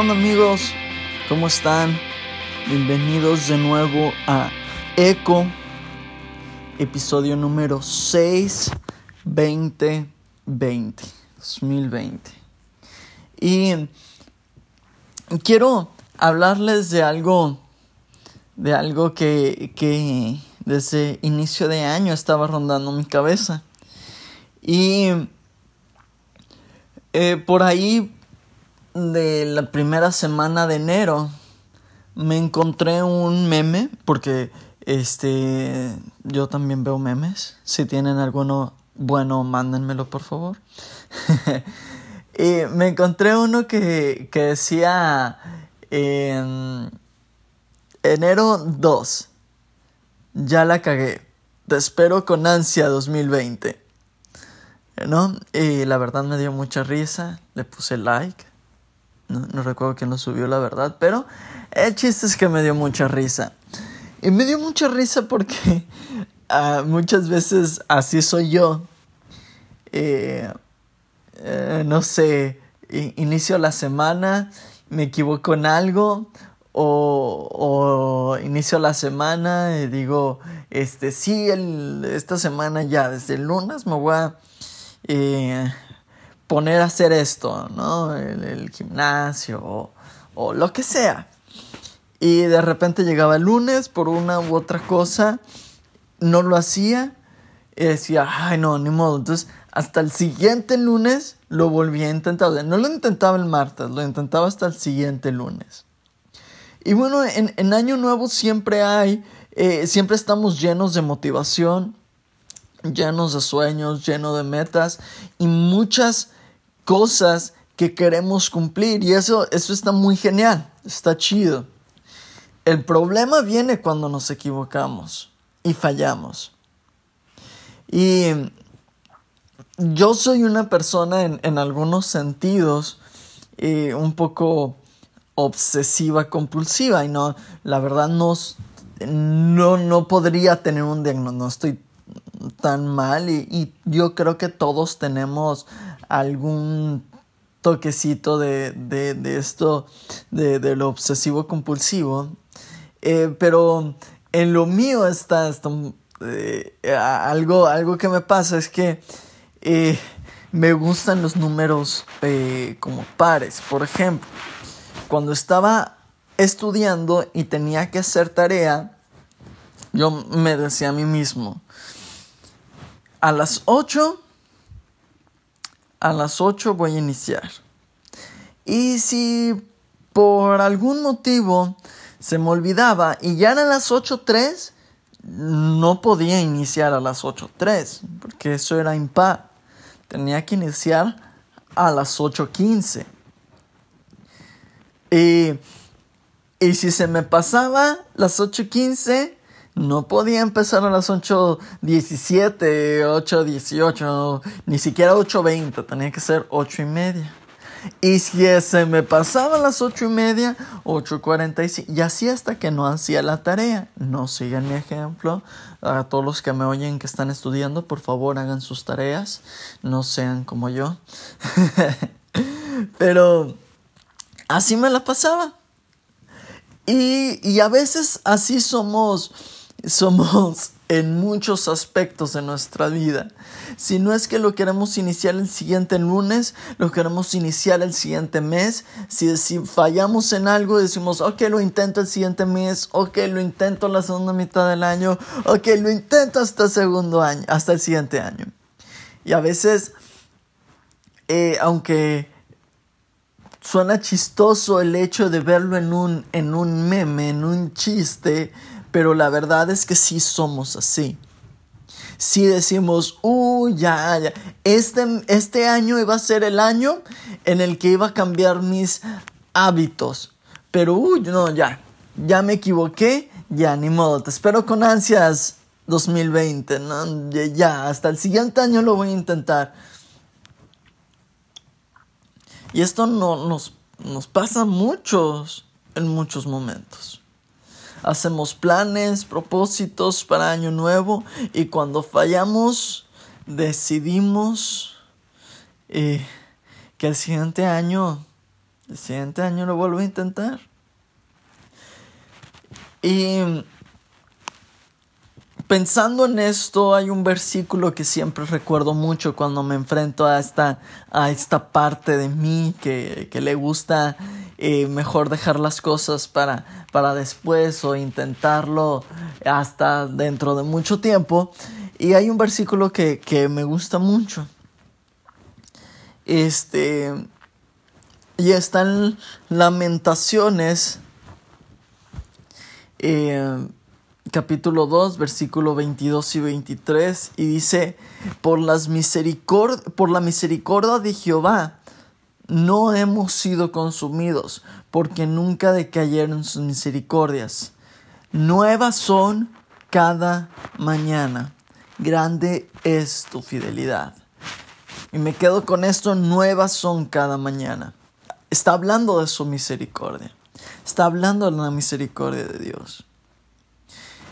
Hey, ¿qué onda amigos? ¿Cómo están? Bienvenidos de nuevo a Eco, episodio número 6, 2020, 2020. Y quiero hablarles de algo, de algo que, que desde inicio de año estaba rondando mi cabeza. Y eh, por ahí de la primera semana de enero me encontré un meme porque este yo también veo memes. Si tienen alguno bueno mándenmelo por favor. Y me encontré uno que, que decía en enero 2 ya la cagué. Te espero con ansia 2020 ¿no? Y la verdad me dio mucha risa, le puse like. No, recuerdo quién lo subió, la verdad, pero el chiste es que me dio mucha risa. Y me dio mucha risa porque uh, muchas veces así soy yo. Eh, eh, no sé, inicio la semana, me equivoco en algo o, inicio la semana y digo, este, sí, esta semana ya, desde el lunes me voy a eh, poner a hacer esto, ¿no? El, gimnasio o, lo que sea. Y de repente llegaba el lunes por una u otra cosa, no lo hacía y decía, ay no, ni modo. Entonces, hasta el siguiente lunes lo volví a intentar. no lo intentaba el martes, lo intentaba hasta el siguiente lunes. Y bueno, en, Año Nuevo siempre hay, eh, siempre estamos llenos de motivación, llenos de sueños, llenos de metas y muchas cosas que queremos cumplir y eso, eso está muy genial, está chido. El problema viene cuando nos equivocamos y fallamos. Y yo soy una persona en, algunos sentidos eh, un poco obsesiva compulsiva y no, la verdad no, no, no podría tener un diagnóstico, no estoy tan mal y, yo creo que todos tenemos algún toquecito de, esto, de, lo obsesivo compulsivo, eh, pero en lo mío está, eh, algo, algo que me pasa es que eh, me gustan los números como pares, por ejemplo, cuando estaba estudiando y tenía que hacer tarea, yo me decía a mí mismo, a las 8, a las 8 voy a iniciar. Y si por algún motivo se me olvidaba y ya eran las 8.3, no podía iniciar a las 8.3, porque eso era impar. Tenía que iniciar a las 8.15. Y, y si se me pasaba las 8.15, no podía empezar a las 8.17, 8.18, ni siquiera 8.20, tenía que ser 8 y media. Y si se me pasaba a las 8 y media, 8.45, y así hasta que no hacía la tarea. No sigan mi ejemplo. A todos los que me oyen que están estudiando, por favor hagan sus tareas. No sean como yo. Pero así me la pasaba. Y, y a veces así somos somos en muchos aspectos de nuestra vida. Si no es que lo queremos iniciar el siguiente lunes, lo queremos iniciar el siguiente mes. Si, si fallamos en algo, decimos, ok, lo intento el siguiente mes, ok, lo intento la segunda mitad del año, ok, lo intento hasta el segundo año, hasta el siguiente año. Y a veces, eh, aunque suena chistoso el hecho de verlo en un, en un meme, en un chiste, pero la verdad es que sí somos así. Si decimos, uy, ya, ya, este, este año iba a ser el año en el que iba a cambiar mis hábitos. Pero, uy, no, ya, ya me equivoqué, ya, ni modo, te espero con ansias 2020, ¿no? ya, hasta el siguiente año lo voy a intentar. Y esto no, nos, nos pasa muchos, en muchos momentos hacemos planes, propósitos para año nuevo y cuando fallamos decidimos eh, que el siguiente año El siguiente año lo vuelvo a intentar. Y pensando en esto, hay un versículo que siempre recuerdo mucho cuando me enfrento a esta, a esta parte de mí que, que le gusta mejor dejar las cosas para, para después o intentarlo hasta dentro de mucho tiempo. Y hay un versículo que, que me gusta mucho. Este. Y están Lamentaciones. Eh, capítulo 2, versículo 22 y 23, y dice, por, las misericord por la misericordia de Jehová no hemos sido consumidos, porque nunca decayeron sus misericordias. Nuevas son cada mañana. Grande es tu fidelidad. Y me quedo con esto, nuevas son cada mañana. Está hablando de su misericordia. Está hablando de la misericordia de Dios.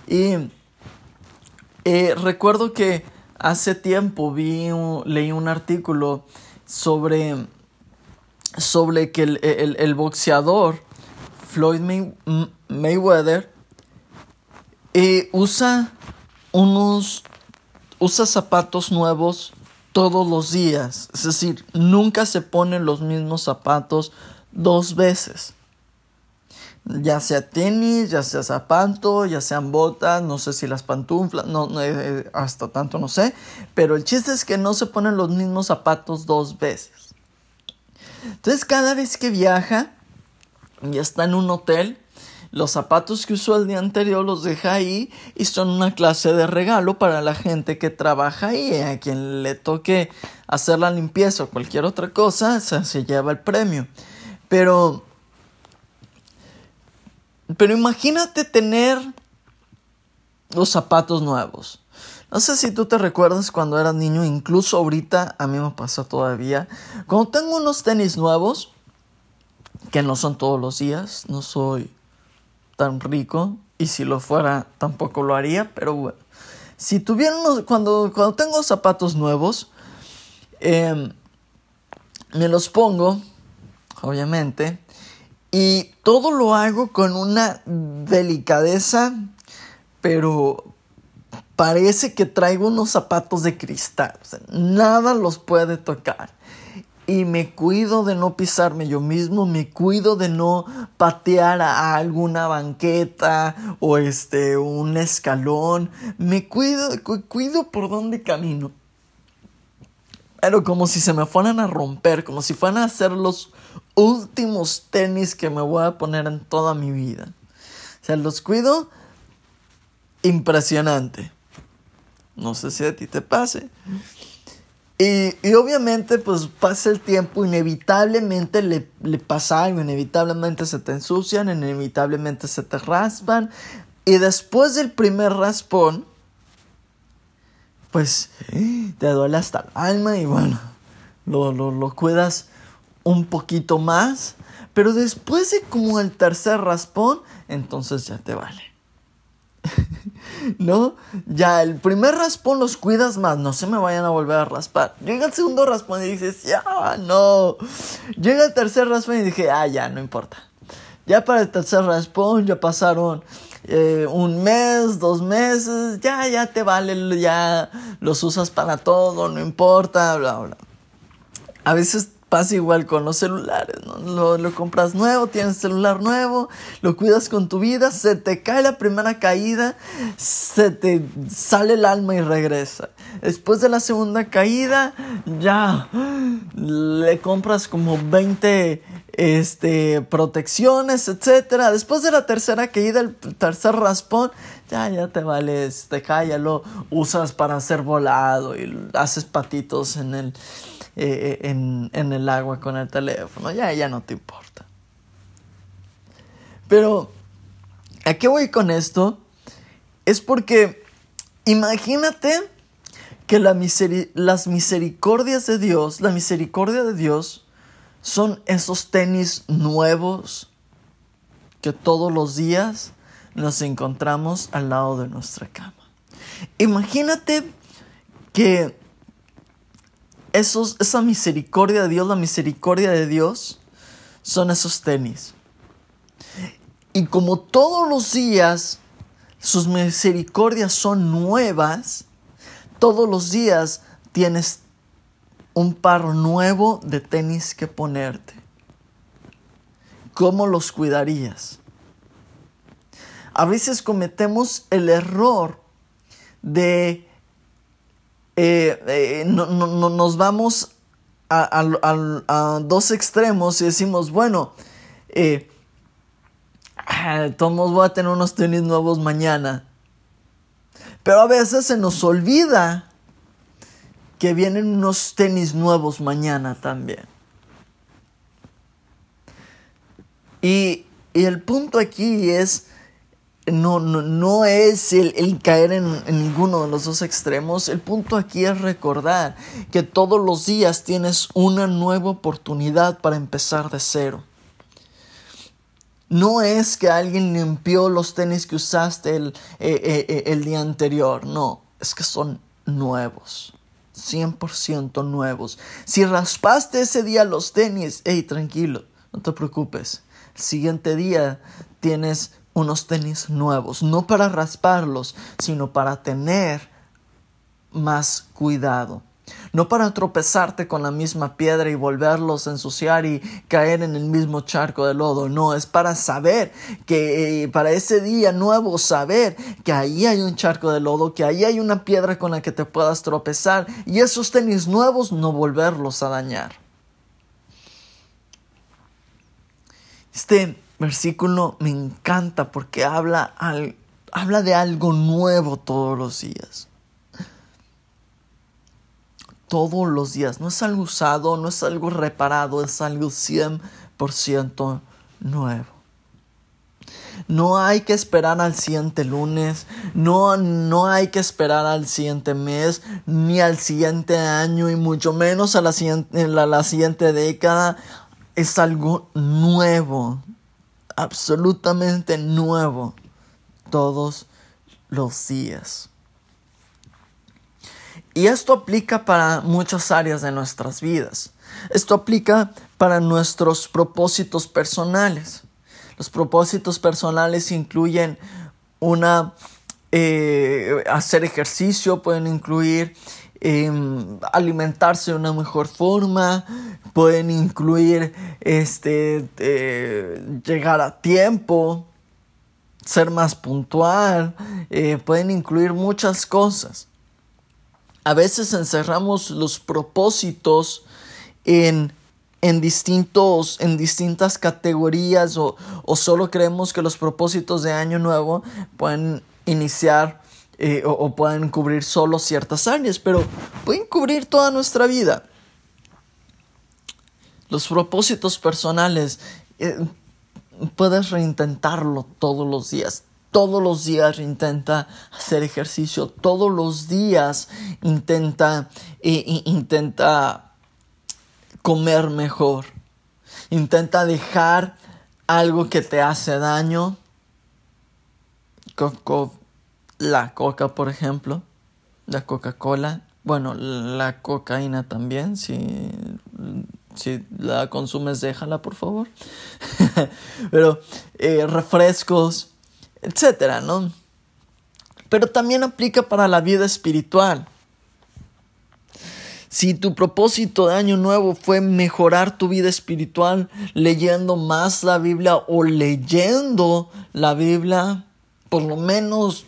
Y eh, recuerdo que hace tiempo vi leí un artículo sobre, sobre que el, boxeador Floyd Mayweather eh, usa unos usa zapatos nuevos todos los días. Es decir, nunca se pone los mismos zapatos dos veces ya sea tenis, ya sea zapato, ya sean botas, no sé si las pantuflas, no, eh, hasta tanto no sé, pero el chiste es que no se ponen los mismos zapatos dos veces. Entonces cada vez que viaja y está en un hotel, los zapatos que usó el día anterior los deja ahí y son una clase de regalo para la gente que trabaja ahí. A quien le toque hacer la limpieza o cualquier otra cosa, se, se lleva el premio. Pero pero imagínate tener los zapatos nuevos. No sé si tú te recuerdas cuando eras niño, incluso ahorita a mí me pasa todavía. Cuando tengo unos tenis nuevos, que no son todos los días, no soy tan rico, y si lo fuera tampoco lo haría, pero bueno. Si tuviera cuando, cuando tengo zapatos nuevos, em, me los pongo, obviamente, y todo lo hago con una delicadeza, pero parece que traigo unos zapatos de cristal. nada los puede tocar. Y me cuido de no pisarme yo mismo, me cuido de no patear a alguna banqueta o este un escalón. Me cuido, cuido por dónde camino. Pero como si se me fueran a romper, como si fueran a hacer los últimos tenis que me voy a poner en toda mi vida. O sea, los cuido impresionante. No sé si a ti te pase. Y, y obviamente, pues pasa el tiempo, inevitablemente le, le pasa algo, inevitablemente se te ensucian, inevitablemente se te raspan. Y después del primer raspón, pues te duele hasta el alma y bueno, lo, lo, lo cuidas un poquito más, pero después de como el tercer raspón, entonces ya te vale. ¿No? Ya el primer raspón los cuidas más, no se me vayan a volver a raspar. Llega el segundo raspón y dices, ya, no. Llega el tercer raspón y dije, ah, ya, no importa. Ya para el tercer raspón ya pasaron eh, un mes, dos meses, ya, ya te vale, ya los usas para todo, no importa, bla, bla. A veces Pasa igual con los celulares, ¿no? Lo, compras nuevo, tienes celular nuevo, lo cuidas con tu vida, se te cae la primera caída, se te sale el alma y regresa. Después de la segunda caída, ya le compras como 20 este, protecciones, etcétera. Después de la tercera caída, el tercer raspón, ya, ya te vales, te cae, ya lo usas para hacer volado y haces patitos en el eh, en, en, el agua con el teléfono, ya, ya no te importa. Pero, ¿a qué voy con esto? Es porque imagínate que la las misericordias de Dios, la misericordia de Dios, son esos tenis nuevos que todos los días nos encontramos al lado de nuestra cama. Imagínate que esa misericordia de Dios, la misericordia de Dios, son esos tenis. Y como todos los días sus misericordias son nuevas, todos los días tienes un par nuevo de tenis que ponerte. ¿Cómo los cuidarías? A veces cometemos el error de eh, eh, no, nos vamos a, dos extremos y decimos, bueno, eh, ah, todos voy a tener unos tenis nuevos mañana. Pero a veces se nos olvida que vienen unos tenis nuevos mañana también. Y, y el punto aquí es no, no, es el, caer en, ninguno de los dos extremos. El punto aquí es recordar que todos los días tienes una nueva oportunidad para empezar de cero. No es que alguien limpió los tenis que usaste el, eh, eh, eh, el día anterior, no, es que son nuevos. 100% nuevos. Si raspaste ese día los tenis, hey, tranquilo, no te preocupes. El siguiente día tienes unos tenis nuevos, no para rasparlos, sino para tener más cuidado. No para tropezarte con la misma piedra y volverlos a ensuciar y caer en el mismo charco de lodo. No, es para saber que eh, para ese día nuevo saber que ahí hay un charco de lodo, que ahí hay una piedra con la que te puedas tropezar y esos tenis nuevos no volverlos a dañar. Este versículo me encanta porque habla, habla de algo nuevo todos los días. Todos los días. No es algo usado, no es algo reparado, es algo 100% nuevo. No hay que esperar al siguiente lunes, no, no hay que esperar al siguiente mes, ni al siguiente año, y mucho menos a la siguiente, la siguiente década. Es algo nuevo absolutamente nuevo todos los días. Y esto aplica para muchas áreas de nuestras vidas. Esto aplica para nuestros propósitos personales. Los propósitos personales incluyen una eh, hacer ejercicio, pueden incluir Em, alimentarse de una mejor forma, pueden incluir este, eh, llegar a tiempo, ser más puntual, eh, pueden incluir muchas cosas. A veces encerramos los propósitos en, en, distintos, en distintas categorías o, o solo creemos que los propósitos de año nuevo pueden iniciar eh, o, pueden cubrir solo ciertas áreas, pero pueden cubrir toda nuestra vida. Los propósitos personales, eh, puedes reintentarlo todos los días. Todos los días intenta hacer ejercicio, todos los días intenta, eh, intenta comer mejor, intenta dejar algo que te hace daño la coca, por ejemplo, la Coca-Cola, bueno, la cocaína también, si, si la consumes, déjala, por favor. Pero eh, refrescos, etcétera, ¿no? Pero también aplica para la vida espiritual. Si tu propósito de año nuevo fue mejorar tu vida espiritual leyendo más la Biblia o leyendo la Biblia, por lo menos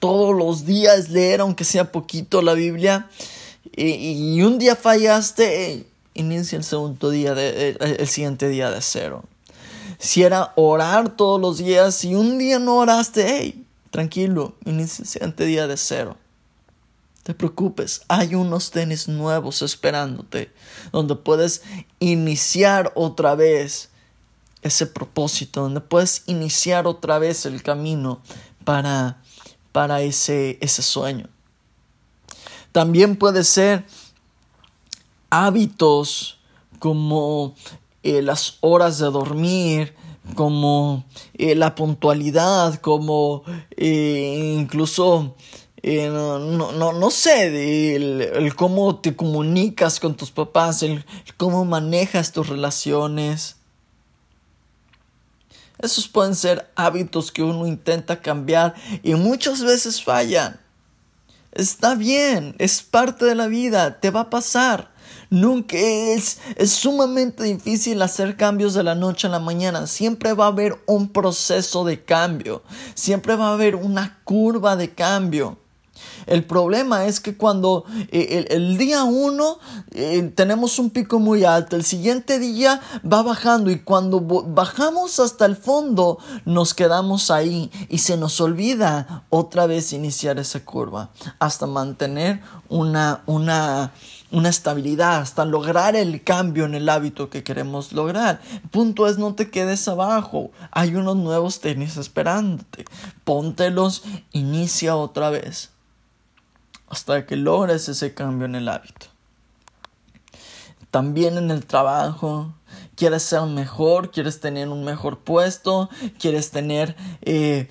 todos los días leer, aunque sea poquito, la Biblia, y, un día fallaste, inicia el segundo día, de, el, siguiente día de cero. Si era orar todos los días y un día no oraste, hey, tranquilo, inicia el día de cero. Te preocupes, hay unos tenis nuevos esperándote, donde puedes iniciar otra vez ese propósito, donde puedes iniciar otra vez el camino para para ese, ese sueño. También puede ser hábitos como eh, las horas de dormir, como eh, la puntualidad, como eh, incluso, no, no, no, sé, el, cómo te comunicas con tus papás, el, cómo manejas tus relaciones. Esos pueden ser hábitos que uno intenta cambiar y muchas veces fallan. Está bien, es parte de la vida, te va a pasar. Nunca es, es sumamente difícil hacer cambios de la noche a la mañana. Siempre va a haber un proceso de cambio. Siempre va a haber una curva de cambio. El problema es que cuando eh, el, día uno eh, tenemos un pico muy alto, el siguiente día va bajando y cuando bajamos hasta el fondo nos quedamos ahí y se nos olvida otra vez iniciar esa curva hasta mantener una, una, una estabilidad, hasta lograr el cambio en el hábito que queremos lograr. Punto es no te quedes abajo, hay unos nuevos tenis esperándote, póntelos, inicia otra vez. Hasta que logres ese cambio en el hábito. También en el trabajo, quieres ser mejor, quieres tener un mejor puesto, quieres tener eh,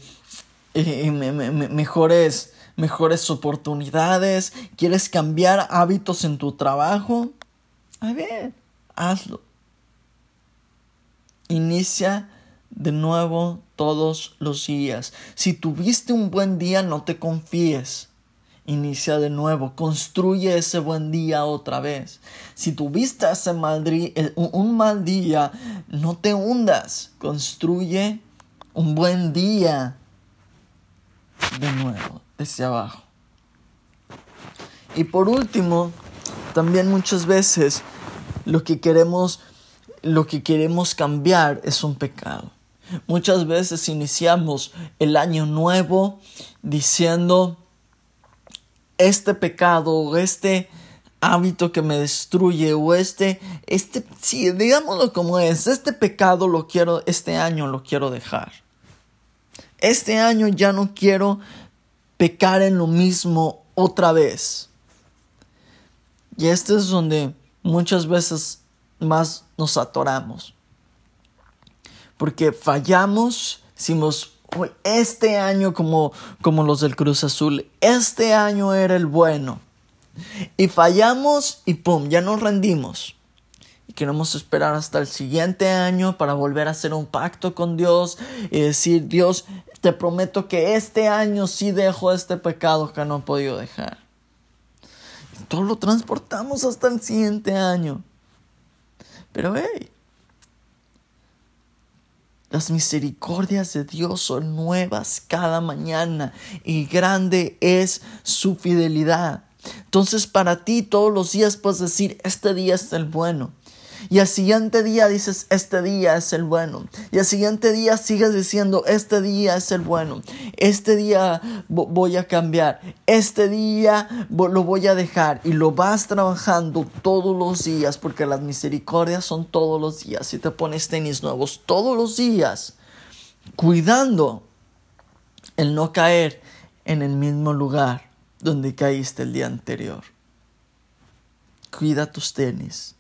eh, mejores, mejores oportunidades, quieres cambiar hábitos en tu trabajo. A ver, hazlo. Inicia de nuevo todos los días. Si tuviste un buen día, no te confíes. Inicia de nuevo, construye ese buen día otra vez. Si tuviste día, un mal día, no te hundas, construye un buen día de nuevo, desde abajo. Y por último, también muchas veces lo que queremos lo que queremos cambiar es un pecado. Muchas veces iniciamos el año nuevo diciendo este pecado o este hábito que me destruye o este, este, sí, digámoslo como es, este pecado lo quiero, este año lo quiero dejar. Este año ya no quiero pecar en lo mismo otra vez. Y este es donde muchas veces más nos atoramos. Porque fallamos, decimos, este año como, como los del Cruz Azul, este año era el bueno. Y fallamos y pum, ya nos rendimos. Y queremos esperar hasta el siguiente año para volver a hacer un pacto con Dios y decir, Dios, te prometo que este año sí dejo este pecado que no he podido dejar. Y todo lo transportamos hasta el siguiente año. Pero hey, las misericordias de Dios son nuevas cada mañana y grande es su fidelidad. Entonces para ti todos los días puedes decir, este día es el bueno. Y al siguiente día dices, este día es el bueno. Y al siguiente día sigues diciendo, este día es el bueno. Este día voy a cambiar. Este día lo voy a dejar. Y lo vas trabajando todos los días porque las misericordias son todos los días. Si te pones tenis nuevos todos los días, cuidando el no caer en el mismo lugar donde caíste el día anterior. Cuida tus tenis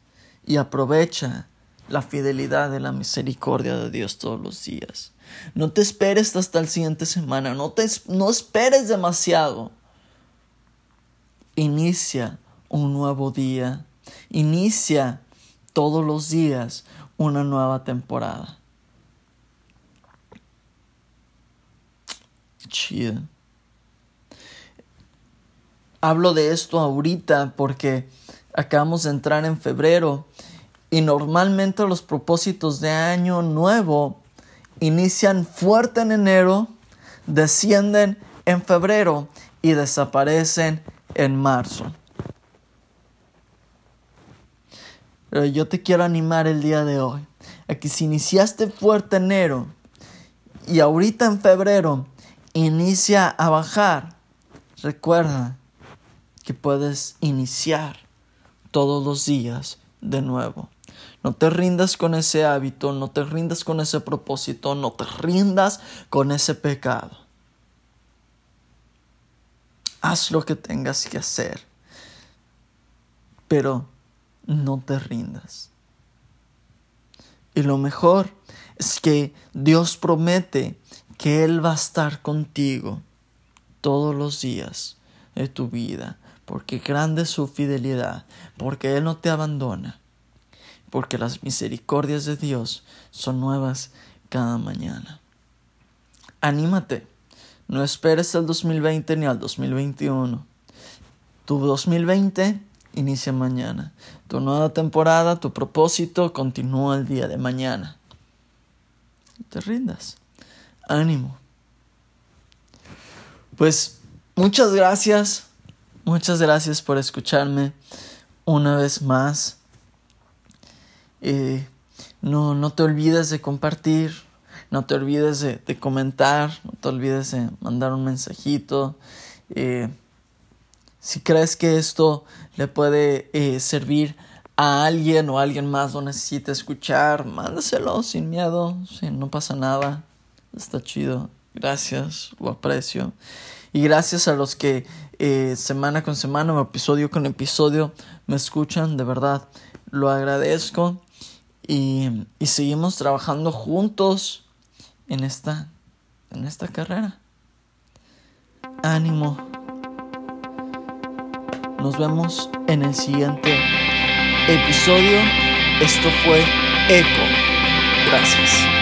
y aprovecha la fidelidad de la misericordia de Dios todos los días. No te esperes hasta la siguiente semana, no, te, no esperes demasiado. Inicia un nuevo día, inicia todos los días una nueva temporada. Chido. Hablo de esto ahorita porque acabamos de entrar en febrero y normalmente los propósitos de año nuevo inician fuerte en enero, descienden en febrero y desaparecen en marzo. Pero yo te quiero animar el día de hoy a que si iniciaste fuerte enero y ahorita en febrero inicia a bajar, recuerda que puedes iniciar todos los días de nuevo. No te rindas con ese hábito, no te rindas con ese propósito, no te rindas con ese pecado. Haz lo que tengas que hacer, pero no te rindas. Y lo mejor es que Dios promete que Él va a estar contigo todos los días de tu vida porque grande es su fidelidad, porque Él no te abandona, porque las misericordias de Dios son nuevas cada mañana. Anímate, no esperes al 2020 ni al 2021. Tu 2020 inicia mañana. Tu nueva temporada, tu propósito continúa el día de mañana. te rindas. Ánimo. Pues muchas gracias. Muchas gracias por escucharme una vez más. Eh, no, no te olvides de compartir, no te olvides de, comentar, no te olvides de mandar un mensajito. Eh, si crees que esto le puede eh, servir a alguien o a alguien más lo necesita escuchar, mándaselo sin miedo, no pasa nada, está chido. Gracias, lo aprecio. Y gracias a los que eh, semana con semana o episodio con episodio me escuchan, de verdad, lo agradezco. Y, y seguimos trabajando juntos en esta, en esta carrera. Ánimo. Nos vemos en el siguiente episodio. Esto fue Eco. Gracias.